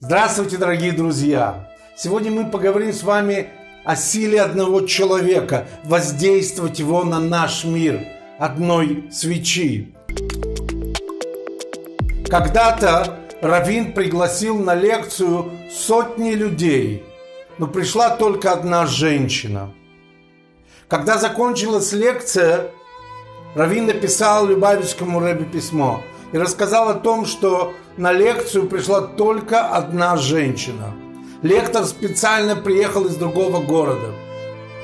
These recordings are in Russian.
Здравствуйте, дорогие друзья! Сегодня мы поговорим с вами о силе одного человека, воздействовать его на наш мир, одной свечи. Когда-то Равин пригласил на лекцию сотни людей, но пришла только одна женщина. Когда закончилась лекция, Равин написал Любавичскому Рэбе письмо и рассказал о том, что на лекцию пришла только одна женщина. Лектор специально приехал из другого города.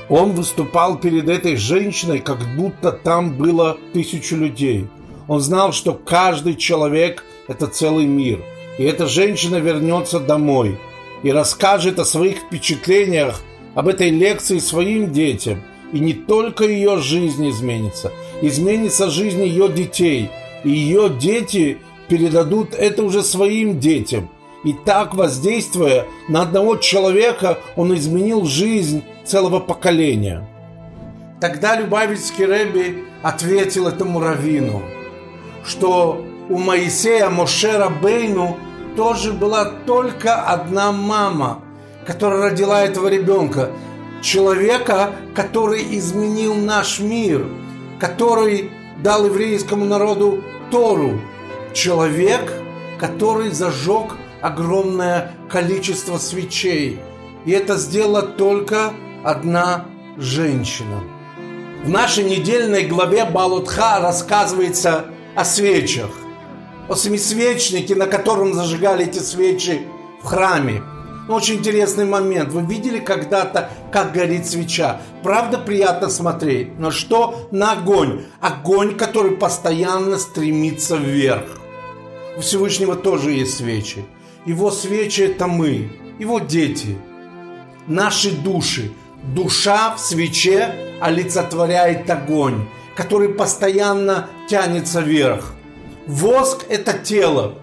Он выступал перед этой женщиной, как будто там было тысячу людей. Он знал, что каждый человек – это целый мир. И эта женщина вернется домой и расскажет о своих впечатлениях об этой лекции своим детям. И не только ее жизнь изменится, изменится жизнь ее детей. Ее дети передадут это уже своим детям. И так, воздействуя на одного человека, он изменил жизнь целого поколения. Тогда Любавицкий Рэби ответил этому раввину, что у Моисея Мошера Бейну тоже была только одна мама, которая родила этого ребенка. Человека, который изменил наш мир, который дал еврейскому народу Тору, человек, который зажег огромное количество свечей. И это сделала только одна женщина. В нашей недельной главе Балутха рассказывается о свечах. О семисвечнике, на котором зажигали эти свечи в храме. Очень интересный момент. Вы видели когда-то, как горит свеча? Правда приятно смотреть. Но что на огонь? Огонь, который постоянно стремится вверх. У Всевышнего тоже есть свечи. Его свечи – это мы, его дети, наши души. Душа в свече олицетворяет огонь, который постоянно тянется вверх. Воск – это тело.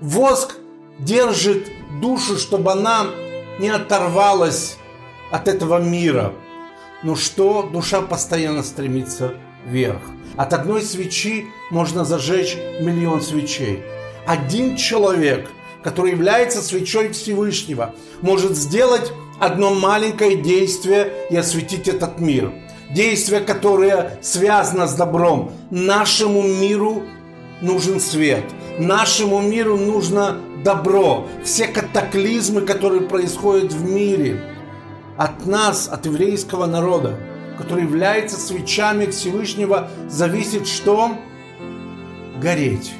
Воск держит душу, чтобы она не оторвалась от этого мира. Но что? Душа постоянно стремится вверх. От одной свечи можно зажечь миллион свечей один человек, который является свечой Всевышнего, может сделать одно маленькое действие и осветить этот мир. Действие, которое связано с добром. Нашему миру нужен свет. Нашему миру нужно добро. Все катаклизмы, которые происходят в мире, от нас, от еврейского народа, который является свечами Всевышнего, зависит что? Гореть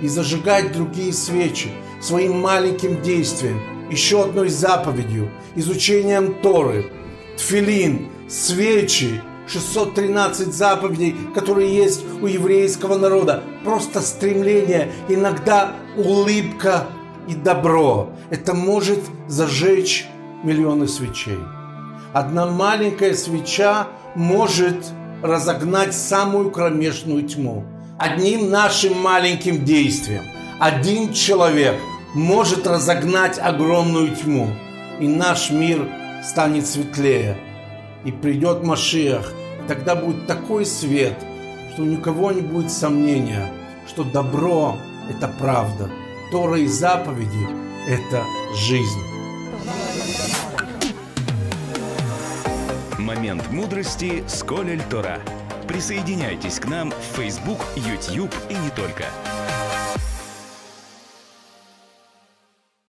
и зажигать другие свечи своим маленьким действием, еще одной заповедью, изучением Торы, тфилин, свечи, 613 заповедей, которые есть у еврейского народа. Просто стремление, иногда улыбка и добро. Это может зажечь миллионы свечей. Одна маленькая свеча может разогнать самую кромешную тьму одним нашим маленьким действием один человек может разогнать огромную тьму, и наш мир станет светлее. И придет Машиах, тогда будет такой свет, что у кого не будет сомнения, что добро – это правда, Тора и заповеди – это жизнь. Момент мудрости с Колель Тора. Присоединяйтесь к нам в Facebook, YouTube и не только –